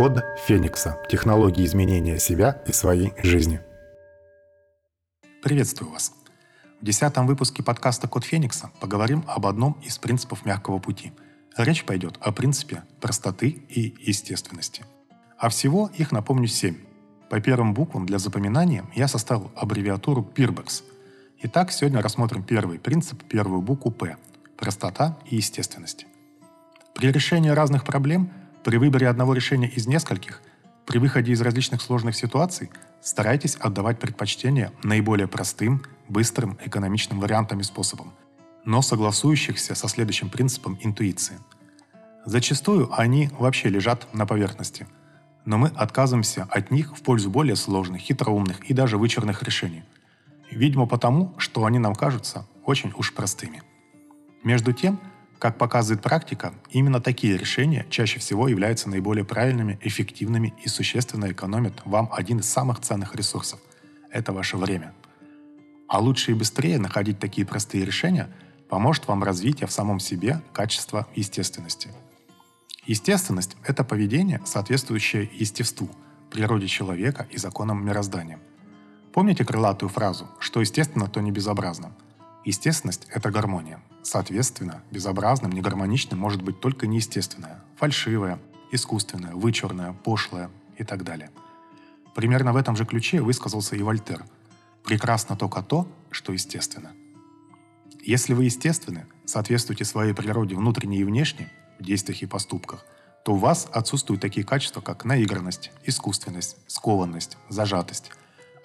Код Феникса. Технологии изменения себя и своей жизни. Приветствую вас. В десятом выпуске подкаста «Код Феникса» поговорим об одном из принципов мягкого пути. Речь пойдет о принципе простоты и естественности. А всего их, напомню, семь. По первым буквам для запоминания я составил аббревиатуру PIRBEX. Итак, сегодня рассмотрим первый принцип, первую букву P – простота и естественность. При решении разных проблем, при выборе одного решения из нескольких, при выходе из различных сложных ситуаций старайтесь отдавать предпочтение наиболее простым, быстрым, экономичным вариантам и способам, но согласующихся со следующим принципом интуиции. Зачастую они вообще лежат на поверхности, но мы отказываемся от них в пользу более сложных, хитроумных и даже вычурных решений. Видимо потому, что они нам кажутся очень уж простыми. Между тем, как показывает практика, именно такие решения чаще всего являются наиболее правильными, эффективными и существенно экономят вам один из самых ценных ресурсов – это ваше время. А лучше и быстрее находить такие простые решения поможет вам развитие в самом себе качества естественности. Естественность – это поведение, соответствующее естеству, природе человека и законам мироздания. Помните крылатую фразу «что естественно, то не безобразно»? Естественность – это гармония. Соответственно, безобразным, негармоничным может быть только неестественное, фальшивое, искусственное, вычурное, пошлое и так далее. Примерно в этом же ключе высказался и Вольтер. Прекрасно только то, что естественно. Если вы естественны, соответствуете своей природе внутренней и внешней, в действиях и поступках, то у вас отсутствуют такие качества, как наигранность, искусственность, скованность, зажатость.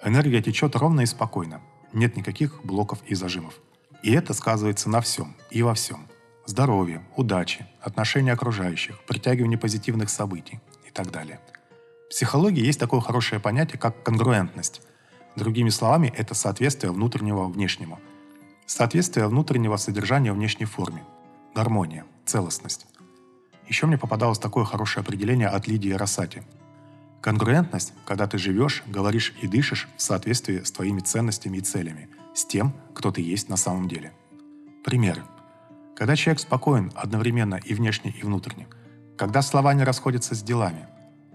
Энергия течет ровно и спокойно. Нет никаких блоков и зажимов. И это сказывается на всем и во всем. Здоровье, удачи, отношения окружающих, притягивание позитивных событий и так далее. В психологии есть такое хорошее понятие, как конгруентность. Другими словами, это соответствие внутреннего внешнему. Соответствие внутреннего содержания внешней форме. Гармония, целостность. Еще мне попадалось такое хорошее определение от Лидии Росати. Конгруентность, когда ты живешь, говоришь и дышишь в соответствии с твоими ценностями и целями – с тем, кто ты есть на самом деле. Примеры. Когда человек спокоен одновременно и внешне, и внутренне. Когда слова не расходятся с делами.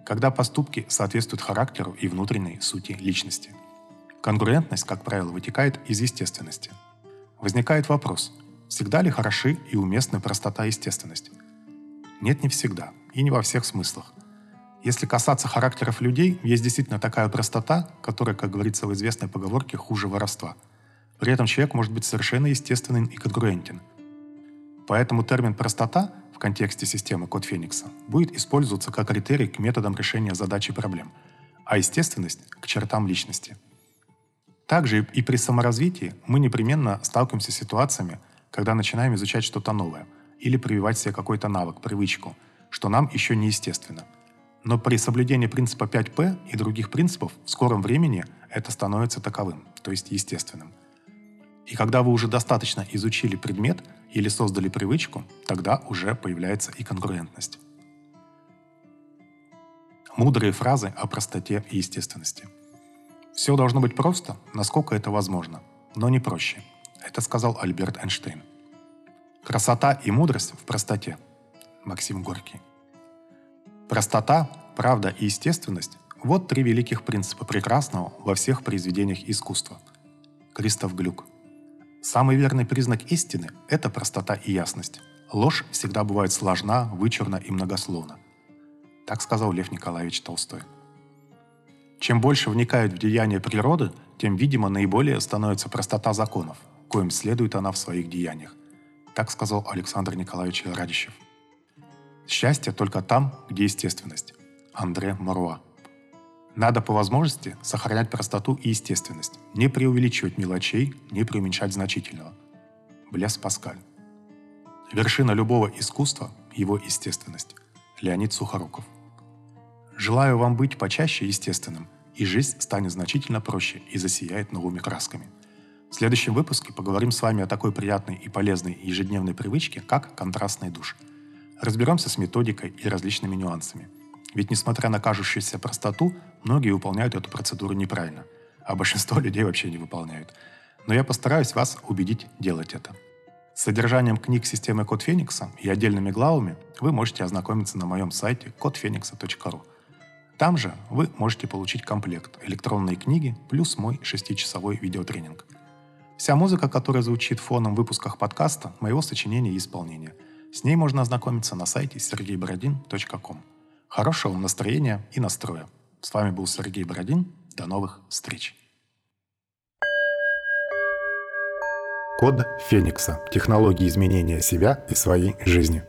Когда поступки соответствуют характеру и внутренней сути личности. Конгруентность, как правило, вытекает из естественности. Возникает вопрос, всегда ли хороши и уместны простота и естественность? Нет, не всегда, и не во всех смыслах. Если касаться характеров людей, есть действительно такая простота, которая, как говорится в известной поговорке, хуже воровства – при этом человек может быть совершенно естественным и конгруентен. Поэтому термин «простота» в контексте системы код Феникса будет использоваться как критерий к методам решения задач и проблем, а естественность – к чертам личности. Также и при саморазвитии мы непременно сталкиваемся с ситуациями, когда начинаем изучать что-то новое или прививать себе какой-то навык, привычку, что нам еще не естественно. Но при соблюдении принципа 5П и других принципов в скором времени это становится таковым, то есть естественным. И когда вы уже достаточно изучили предмет или создали привычку, тогда уже появляется и конкурентность. Мудрые фразы о простоте и естественности. Все должно быть просто, насколько это возможно, но не проще. Это сказал Альберт Эйнштейн. Красота и мудрость в простоте. Максим Горький. Простота, правда и естественность – вот три великих принципа прекрасного во всех произведениях искусства. Кристоф Глюк. Самый верный признак истины – это простота и ясность. Ложь всегда бывает сложна, вычурна и многословна. Так сказал Лев Николаевич Толстой. Чем больше вникают в деяния природы, тем, видимо, наиболее становится простота законов, коим следует она в своих деяниях. Так сказал Александр Николаевич Радищев. Счастье только там, где естественность. Андре Маруа. Надо по возможности сохранять простоту и естественность, не преувеличивать мелочей, не преуменьшать значительного. Блес Паскаль. Вершина любого искусства – его естественность. Леонид Сухоруков. Желаю вам быть почаще естественным, и жизнь станет значительно проще и засияет новыми красками. В следующем выпуске поговорим с вами о такой приятной и полезной ежедневной привычке, как контрастный душ. Разберемся с методикой и различными нюансами – ведь несмотря на кажущуюся простоту, многие выполняют эту процедуру неправильно, а большинство людей вообще не выполняют. Но я постараюсь вас убедить делать это. С содержанием книг системы Код Феникса и отдельными главами вы можете ознакомиться на моем сайте kodfenix.ru. Там же вы можете получить комплект электронные книги плюс мой шестичасовой видеотренинг. Вся музыка, которая звучит фоном в выпусках подкаста, моего сочинения и исполнения. С ней можно ознакомиться на сайте sergeyborodin.com. Хорошего вам настроения и настроя. С вами был Сергей Бородин. До новых встреч. Код Феникса. Технологии изменения себя и своей жизни.